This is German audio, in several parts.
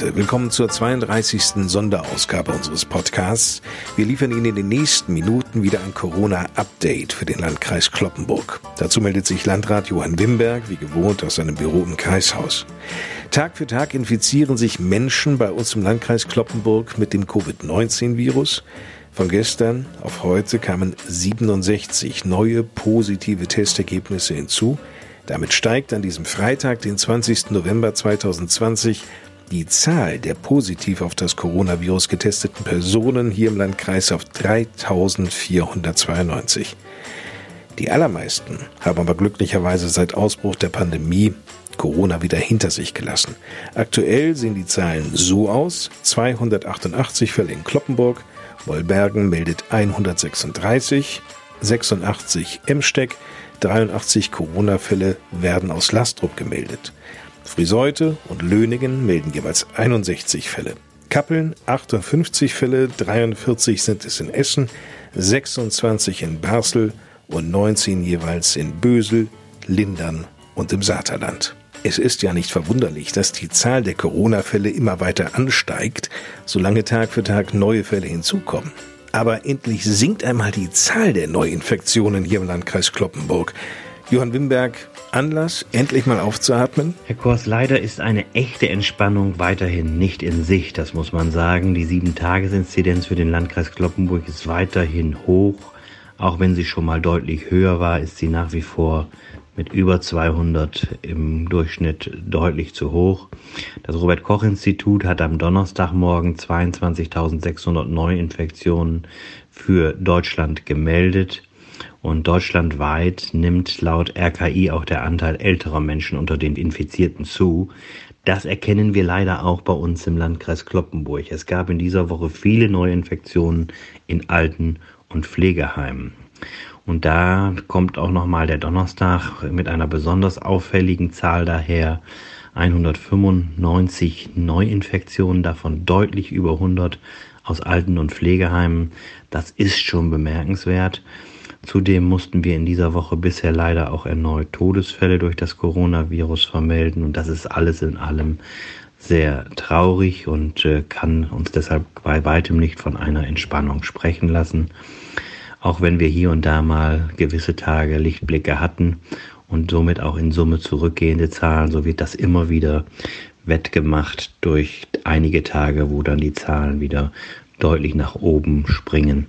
Leute. Willkommen zur 32. Sonderausgabe unseres Podcasts. Wir liefern Ihnen in den nächsten Minuten wieder ein Corona-Update für den Landkreis Kloppenburg. Dazu meldet sich Landrat Johann Wimberg, wie gewohnt, aus seinem Büro im Kreishaus. Tag für Tag infizieren sich Menschen bei uns im Landkreis Kloppenburg mit dem Covid-19-Virus. Von gestern auf heute kamen 67 neue positive Testergebnisse hinzu. Damit steigt an diesem Freitag, den 20. November 2020, die Zahl der positiv auf das Coronavirus getesteten Personen hier im Landkreis auf 3492. Die allermeisten haben aber glücklicherweise seit Ausbruch der Pandemie Corona wieder hinter sich gelassen. Aktuell sehen die Zahlen so aus: 288 Fälle in Kloppenburg, Wollbergen meldet 136, 86 Emsteck, 83 Corona-Fälle werden aus Lastrup gemeldet. Friseute und Löningen melden jeweils 61 Fälle. Kappeln 58 Fälle, 43 sind es in Essen, 26 in Basel und 19 jeweils in Bösel, Lindern und im Saterland. Es ist ja nicht verwunderlich, dass die Zahl der Corona-Fälle immer weiter ansteigt, solange Tag für Tag neue Fälle hinzukommen. Aber endlich sinkt einmal die Zahl der Neuinfektionen hier im Landkreis Kloppenburg. Johann Wimberg, Anlass, endlich mal aufzuatmen? Herr Kors, leider ist eine echte Entspannung weiterhin nicht in Sicht, das muss man sagen. Die 7-Tages-Inzidenz für den Landkreis Kloppenburg ist weiterhin hoch. Auch wenn sie schon mal deutlich höher war, ist sie nach wie vor mit über 200 im Durchschnitt deutlich zu hoch. Das Robert Koch Institut hat am Donnerstagmorgen 22.600 Neuinfektionen für Deutschland gemeldet. Und deutschlandweit nimmt laut RKI auch der Anteil älterer Menschen unter den Infizierten zu. Das erkennen wir leider auch bei uns im Landkreis Kloppenburg. Es gab in dieser Woche viele Neuinfektionen in Alten- und Pflegeheimen. Und da kommt auch nochmal der Donnerstag mit einer besonders auffälligen Zahl daher. 195 Neuinfektionen, davon deutlich über 100 aus Alten- und Pflegeheimen. Das ist schon bemerkenswert. Zudem mussten wir in dieser Woche bisher leider auch erneut Todesfälle durch das Coronavirus vermelden. Und das ist alles in allem sehr traurig und äh, kann uns deshalb bei weitem nicht von einer Entspannung sprechen lassen auch wenn wir hier und da mal gewisse Tage Lichtblicke hatten und somit auch in Summe zurückgehende Zahlen, so wird das immer wieder wettgemacht durch einige Tage, wo dann die Zahlen wieder deutlich nach oben springen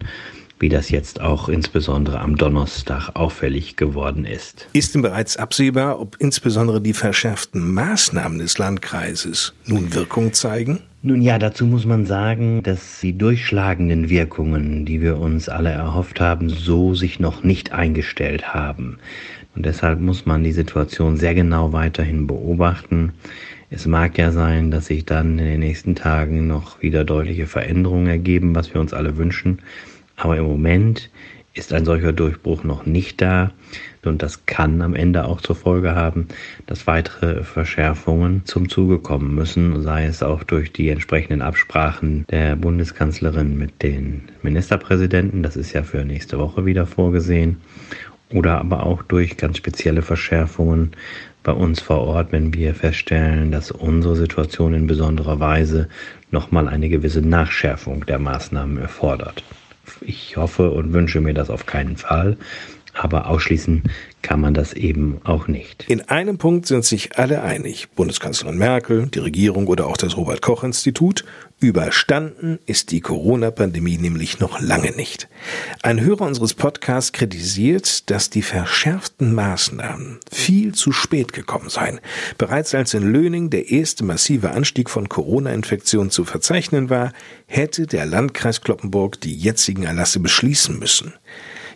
wie das jetzt auch insbesondere am Donnerstag auffällig geworden ist. Ist denn bereits absehbar, ob insbesondere die verschärften Maßnahmen des Landkreises nun Wirkung zeigen? Nun ja, dazu muss man sagen, dass die durchschlagenden Wirkungen, die wir uns alle erhofft haben, so sich noch nicht eingestellt haben. Und deshalb muss man die Situation sehr genau weiterhin beobachten. Es mag ja sein, dass sich dann in den nächsten Tagen noch wieder deutliche Veränderungen ergeben, was wir uns alle wünschen. Aber im Moment ist ein solcher Durchbruch noch nicht da. Und das kann am Ende auch zur Folge haben, dass weitere Verschärfungen zum Zuge kommen müssen, sei es auch durch die entsprechenden Absprachen der Bundeskanzlerin mit den Ministerpräsidenten, das ist ja für nächste Woche wieder vorgesehen, oder aber auch durch ganz spezielle Verschärfungen bei uns vor Ort, wenn wir feststellen, dass unsere Situation in besonderer Weise nochmal eine gewisse Nachschärfung der Maßnahmen erfordert. Ich hoffe und wünsche mir das auf keinen Fall, aber ausschließen kann man das eben auch nicht. In einem Punkt sind sich alle einig, Bundeskanzlerin Merkel, die Regierung oder auch das Robert Koch Institut, überstanden ist die Corona-Pandemie nämlich noch lange nicht. Ein Hörer unseres Podcasts kritisiert, dass die verschärften Maßnahmen viel zu spät gekommen seien. Bereits als in Löning der erste massive Anstieg von Corona-Infektionen zu verzeichnen war, hätte der Landkreis Kloppenburg die jetzigen Erlasse beschließen müssen.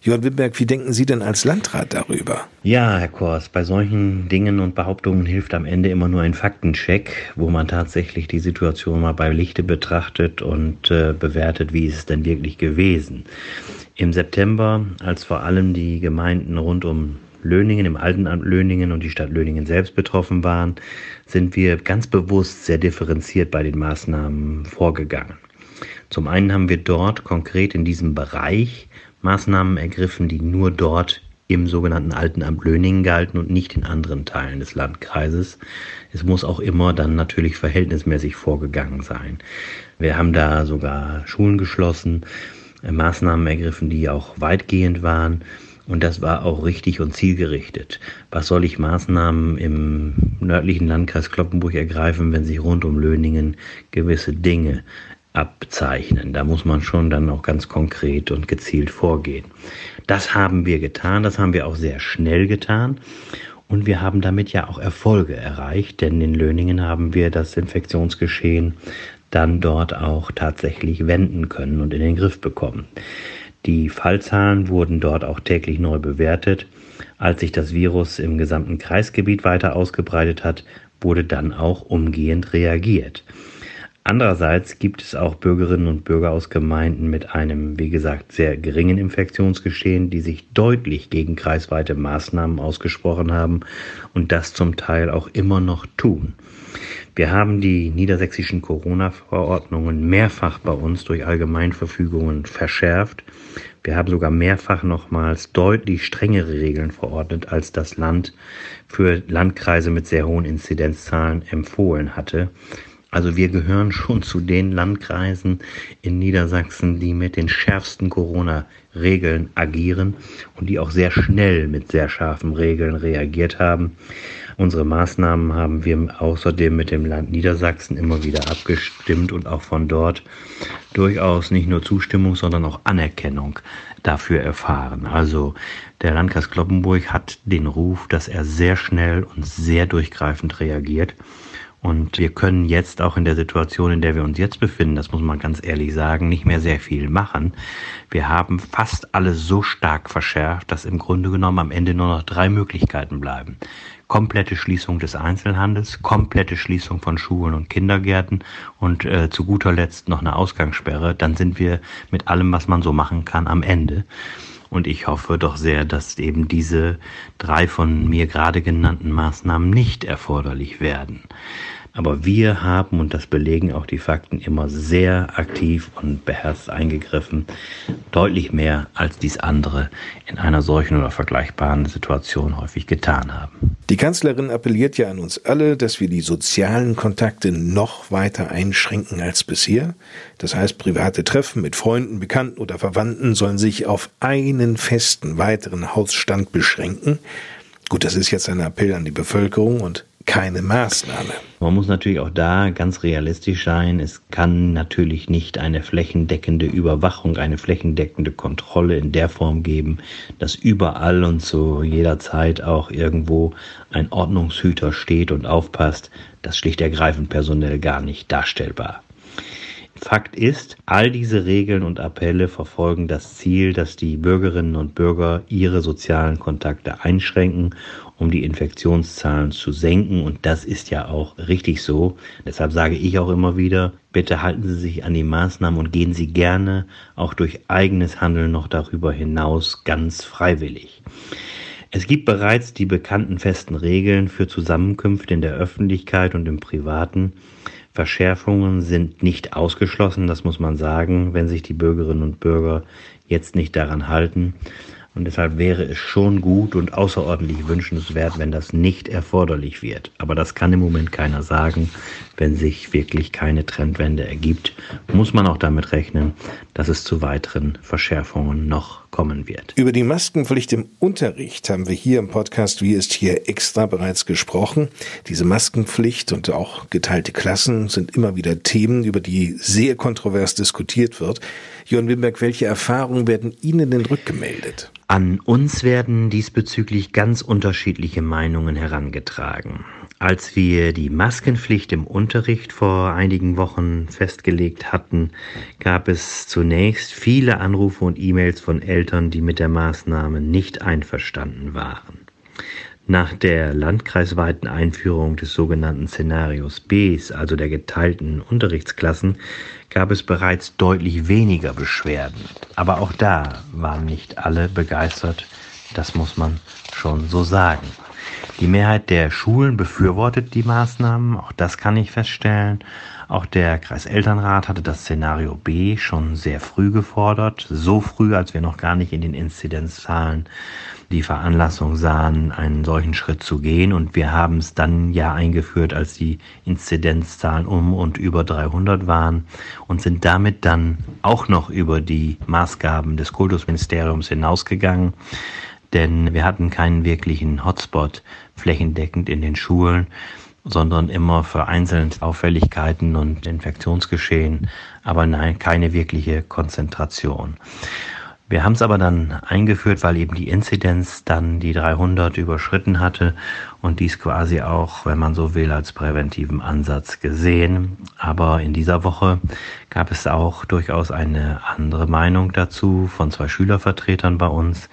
Johann Wimberg, wie denken Sie denn als Landrat darüber? Ja, Herr Kors, bei solchen Dingen und Behauptungen hilft am Ende immer nur ein Faktencheck, wo man tatsächlich die Situation mal bei Lichte betrachtet und äh, bewertet, wie ist es denn wirklich gewesen. Im September, als vor allem die Gemeinden rund um Löningen, im Altenamt Löningen und die Stadt Löningen selbst betroffen waren, sind wir ganz bewusst sehr differenziert bei den Maßnahmen vorgegangen. Zum einen haben wir dort konkret in diesem Bereich Maßnahmen ergriffen, die nur dort im sogenannten Altenamt Löningen galten und nicht in anderen Teilen des Landkreises. Es muss auch immer dann natürlich verhältnismäßig vorgegangen sein. Wir haben da sogar Schulen geschlossen, äh, Maßnahmen ergriffen, die auch weitgehend waren. Und das war auch richtig und zielgerichtet. Was soll ich Maßnahmen im nördlichen Landkreis Kloppenburg ergreifen, wenn sich rund um Löningen gewisse Dinge abzeichnen? Da muss man schon dann auch ganz konkret und gezielt vorgehen. Das haben wir getan, das haben wir auch sehr schnell getan. Und wir haben damit ja auch Erfolge erreicht, denn in Löningen haben wir das Infektionsgeschehen dann dort auch tatsächlich wenden können und in den Griff bekommen. Die Fallzahlen wurden dort auch täglich neu bewertet. Als sich das Virus im gesamten Kreisgebiet weiter ausgebreitet hat, wurde dann auch umgehend reagiert. Andererseits gibt es auch Bürgerinnen und Bürger aus Gemeinden mit einem, wie gesagt, sehr geringen Infektionsgeschehen, die sich deutlich gegen kreisweite Maßnahmen ausgesprochen haben und das zum Teil auch immer noch tun. Wir haben die niedersächsischen Corona-Verordnungen mehrfach bei uns durch Allgemeinverfügungen verschärft. Wir haben sogar mehrfach nochmals deutlich strengere Regeln verordnet, als das Land für Landkreise mit sehr hohen Inzidenzzahlen empfohlen hatte. Also wir gehören schon zu den Landkreisen in Niedersachsen, die mit den schärfsten Corona-Regeln agieren und die auch sehr schnell mit sehr scharfen Regeln reagiert haben. Unsere Maßnahmen haben wir außerdem mit dem Land Niedersachsen immer wieder abgestimmt und auch von dort durchaus nicht nur Zustimmung, sondern auch Anerkennung dafür erfahren. Also der Landkreis Kloppenburg hat den Ruf, dass er sehr schnell und sehr durchgreifend reagiert. Und wir können jetzt auch in der Situation, in der wir uns jetzt befinden, das muss man ganz ehrlich sagen, nicht mehr sehr viel machen. Wir haben fast alles so stark verschärft, dass im Grunde genommen am Ende nur noch drei Möglichkeiten bleiben. Komplette Schließung des Einzelhandels, komplette Schließung von Schulen und Kindergärten und äh, zu guter Letzt noch eine Ausgangssperre. Dann sind wir mit allem, was man so machen kann, am Ende. Und ich hoffe doch sehr, dass eben diese drei von mir gerade genannten Maßnahmen nicht erforderlich werden. Aber wir haben, und das belegen auch die Fakten, immer sehr aktiv und beherzt eingegriffen. Deutlich mehr, als dies andere in einer solchen oder vergleichbaren Situation häufig getan haben. Die Kanzlerin appelliert ja an uns alle, dass wir die sozialen Kontakte noch weiter einschränken als bisher. Das heißt, private Treffen mit Freunden, Bekannten oder Verwandten sollen sich auf einen festen weiteren Hausstand beschränken. Gut, das ist jetzt ein Appell an die Bevölkerung und keine Maßnahme. Man muss natürlich auch da ganz realistisch sein. Es kann natürlich nicht eine flächendeckende Überwachung, eine flächendeckende Kontrolle in der Form geben, dass überall und zu jeder Zeit auch irgendwo ein Ordnungshüter steht und aufpasst. Das schlicht ergreifend personell gar nicht darstellbar. Fakt ist, all diese Regeln und Appelle verfolgen das Ziel, dass die Bürgerinnen und Bürger ihre sozialen Kontakte einschränken, um die Infektionszahlen zu senken. Und das ist ja auch richtig so. Deshalb sage ich auch immer wieder, bitte halten Sie sich an die Maßnahmen und gehen Sie gerne auch durch eigenes Handeln noch darüber hinaus ganz freiwillig. Es gibt bereits die bekannten festen Regeln für Zusammenkünfte in der Öffentlichkeit und im Privaten. Verschärfungen sind nicht ausgeschlossen, das muss man sagen, wenn sich die Bürgerinnen und Bürger jetzt nicht daran halten. Und deshalb wäre es schon gut und außerordentlich wünschenswert, wenn das nicht erforderlich wird. Aber das kann im Moment keiner sagen. Wenn sich wirklich keine Trendwende ergibt, muss man auch damit rechnen, dass es zu weiteren Verschärfungen noch kommen wird. Über die Maskenpflicht im Unterricht haben wir hier im Podcast Wie ist hier extra bereits gesprochen. Diese Maskenpflicht und auch geteilte Klassen sind immer wieder Themen, über die sehr kontrovers diskutiert wird. Jörn Wimberg, welche Erfahrungen werden Ihnen denn rückgemeldet? An uns werden diesbezüglich ganz unterschiedliche Meinungen herangetragen. Als wir die Maskenpflicht im Unterricht vor einigen Wochen festgelegt hatten, gab es zunächst viele Anrufe und E-Mails von Eltern, die mit der Maßnahme nicht einverstanden waren. Nach der landkreisweiten Einführung des sogenannten Szenarios B, also der geteilten Unterrichtsklassen, gab es bereits deutlich weniger Beschwerden. Aber auch da waren nicht alle begeistert, das muss man schon so sagen. Die Mehrheit der Schulen befürwortet die Maßnahmen, auch das kann ich feststellen. Auch der Kreiselternrat hatte das Szenario B schon sehr früh gefordert, so früh, als wir noch gar nicht in den Inzidenzzahlen die Veranlassung sahen, einen solchen Schritt zu gehen. Und wir haben es dann ja eingeführt, als die Inzidenzzahlen um und über 300 waren und sind damit dann auch noch über die Maßgaben des Kultusministeriums hinausgegangen. Denn wir hatten keinen wirklichen Hotspot flächendeckend in den Schulen, sondern immer vereinzelt Auffälligkeiten und Infektionsgeschehen, aber nein, keine wirkliche Konzentration. Wir haben es aber dann eingeführt, weil eben die Inzidenz dann die 300 überschritten hatte und dies quasi auch, wenn man so will, als präventiven Ansatz gesehen. Aber in dieser Woche gab es auch durchaus eine andere Meinung dazu von zwei Schülervertretern bei uns,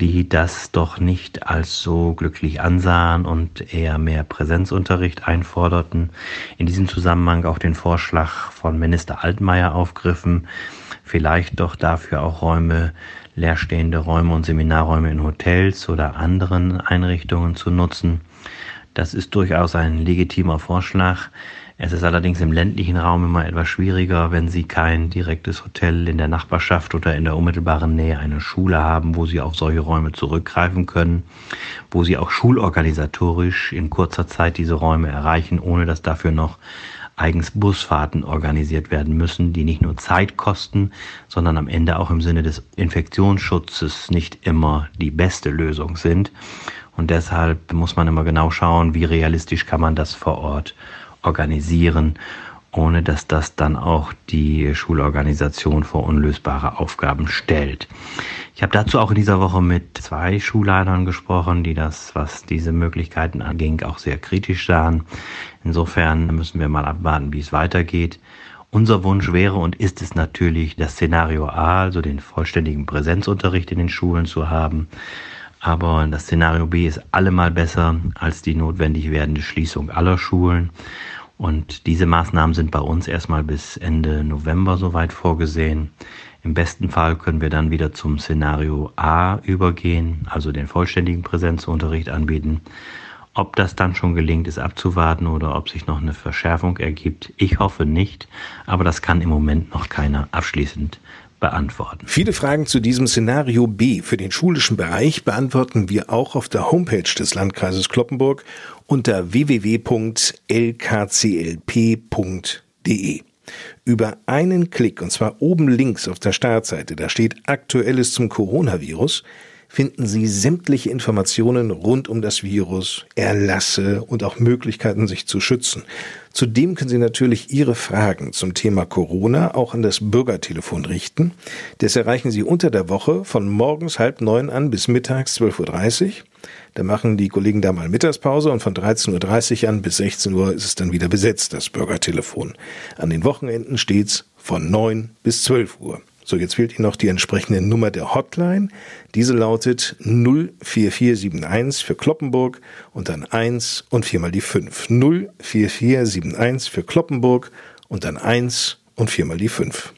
die das doch nicht als so glücklich ansahen und eher mehr Präsenzunterricht einforderten. In diesem Zusammenhang auch den Vorschlag von Minister Altmaier aufgriffen, vielleicht doch dafür auch Räume, leerstehende Räume und Seminarräume in Hotels oder anderen Einrichtungen zu nutzen. Das ist durchaus ein legitimer Vorschlag. Es ist allerdings im ländlichen Raum immer etwas schwieriger, wenn Sie kein direktes Hotel in der Nachbarschaft oder in der unmittelbaren Nähe eine Schule haben, wo Sie auf solche Räume zurückgreifen können, wo Sie auch schulorganisatorisch in kurzer Zeit diese Räume erreichen, ohne dass dafür noch eigens Busfahrten organisiert werden müssen, die nicht nur Zeit kosten, sondern am Ende auch im Sinne des Infektionsschutzes nicht immer die beste Lösung sind. Und deshalb muss man immer genau schauen, wie realistisch kann man das vor Ort organisieren, ohne dass das dann auch die Schulorganisation vor unlösbare Aufgaben stellt. Ich habe dazu auch in dieser Woche mit zwei Schulleitern gesprochen, die das, was diese Möglichkeiten anging, auch sehr kritisch sahen. Insofern müssen wir mal abwarten, wie es weitergeht. Unser Wunsch wäre und ist es natürlich, das Szenario A, also den vollständigen Präsenzunterricht in den Schulen zu haben. Aber das Szenario B ist allemal besser als die notwendig werdende Schließung aller Schulen. Und diese Maßnahmen sind bei uns erstmal bis Ende November soweit vorgesehen. Im besten Fall können wir dann wieder zum Szenario A übergehen, also den vollständigen Präsenzunterricht anbieten. Ob das dann schon gelingt, ist abzuwarten oder ob sich noch eine Verschärfung ergibt. Ich hoffe nicht, aber das kann im Moment noch keiner abschließend beantworten. Viele Fragen zu diesem Szenario B für den schulischen Bereich beantworten wir auch auf der Homepage des Landkreises Kloppenburg unter www.lkclp.de. Über einen Klick, und zwar oben links auf der Startseite, da steht Aktuelles zum Coronavirus, finden Sie sämtliche Informationen rund um das Virus, Erlasse und auch Möglichkeiten, sich zu schützen. Zudem können Sie natürlich Ihre Fragen zum Thema Corona auch an das Bürgertelefon richten. Das erreichen Sie unter der Woche von morgens halb neun an bis mittags 12.30 Uhr. Da machen die Kollegen da mal Mittagspause und von 13.30 Uhr an bis 16 Uhr ist es dann wieder besetzt, das Bürgertelefon. An den Wochenenden steht's von 9 bis 12 Uhr. So, jetzt fehlt Ihnen noch die entsprechende Nummer der Hotline. Diese lautet 04471 für Kloppenburg und dann 1 und viermal die 5. 04471 für Kloppenburg und dann 1 und viermal die 5.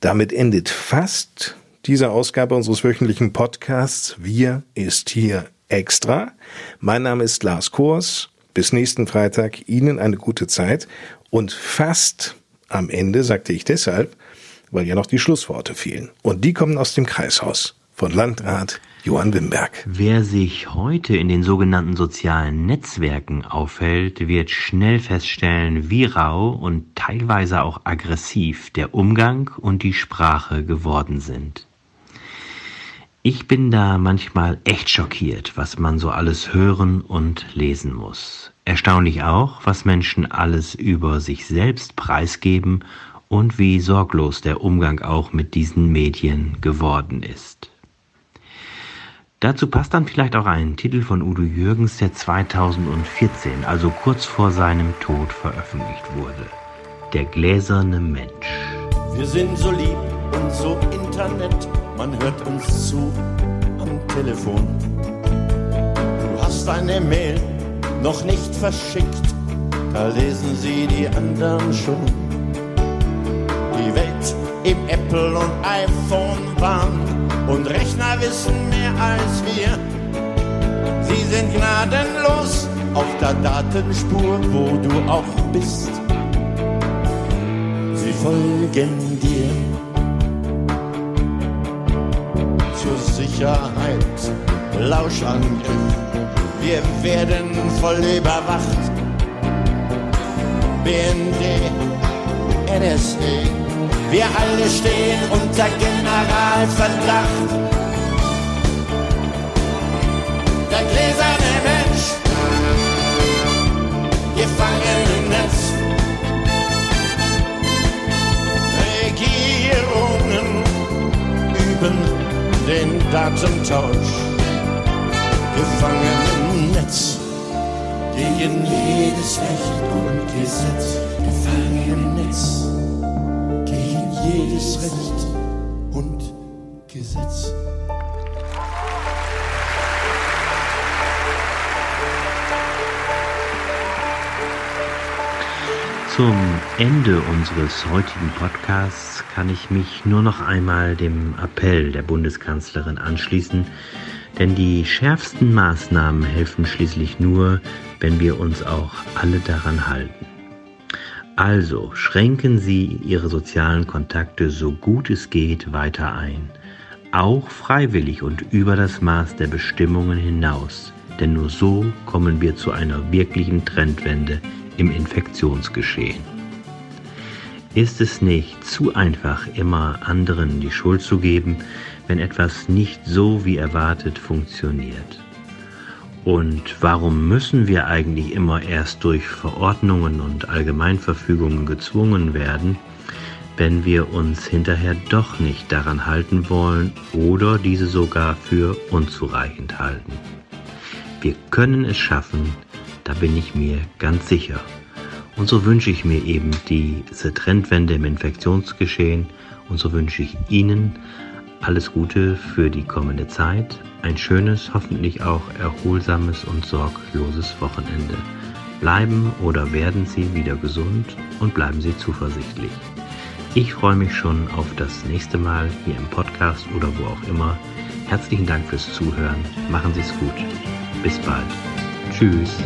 Damit endet fast diese Ausgabe unseres wöchentlichen Podcasts Wir ist hier extra. Mein Name ist Lars Kors. Bis nächsten Freitag Ihnen eine gute Zeit und fast am Ende sagte ich deshalb, weil ja noch die Schlussworte fehlen. Und die kommen aus dem Kreishaus von Landrat Johann Wimberg. Wer sich heute in den sogenannten sozialen Netzwerken aufhält, wird schnell feststellen, wie rau und teilweise auch aggressiv der Umgang und die Sprache geworden sind. Ich bin da manchmal echt schockiert, was man so alles hören und lesen muss. Erstaunlich auch, was Menschen alles über sich selbst preisgeben und wie sorglos der Umgang auch mit diesen Medien geworden ist. Dazu passt dann vielleicht auch ein Titel von Udo Jürgens, der 2014, also kurz vor seinem Tod, veröffentlicht wurde. Der gläserne Mensch. Wir sind so lieb und so Internet, man hört uns zu am Telefon. Du hast eine Mail noch nicht verschickt, da lesen sie die anderen schon. Im Apple und iPhone waren und Rechner wissen mehr als wir. Sie sind gnadenlos auf der Datenspur, wo du auch bist. Sie folgen dir zur Sicherheit. Lauschangriff, wir werden voll überwacht. BND, NSA, wir alle stehen unter Generalverdacht. Der gläserne Mensch, gefangen im Netz. Regierungen üben den Datentausch. Gefangen im Netz. Gegen jedes Recht und Gesetz. Gefangen im Netz jedes Recht und Gesetz. Zum Ende unseres heutigen Podcasts kann ich mich nur noch einmal dem Appell der Bundeskanzlerin anschließen, denn die schärfsten Maßnahmen helfen schließlich nur, wenn wir uns auch alle daran halten. Also schränken Sie Ihre sozialen Kontakte so gut es geht weiter ein, auch freiwillig und über das Maß der Bestimmungen hinaus, denn nur so kommen wir zu einer wirklichen Trendwende im Infektionsgeschehen. Ist es nicht zu einfach, immer anderen die Schuld zu geben, wenn etwas nicht so wie erwartet funktioniert? Und warum müssen wir eigentlich immer erst durch Verordnungen und Allgemeinverfügungen gezwungen werden, wenn wir uns hinterher doch nicht daran halten wollen oder diese sogar für unzureichend halten? Wir können es schaffen, da bin ich mir ganz sicher. Und so wünsche ich mir eben diese Trendwende im Infektionsgeschehen und so wünsche ich Ihnen alles Gute für die kommende Zeit ein schönes, hoffentlich auch erholsames und sorgloses Wochenende. Bleiben oder werden Sie wieder gesund und bleiben Sie zuversichtlich. Ich freue mich schon auf das nächste Mal hier im Podcast oder wo auch immer. Herzlichen Dank fürs Zuhören. Machen Sie es gut. Bis bald. Tschüss.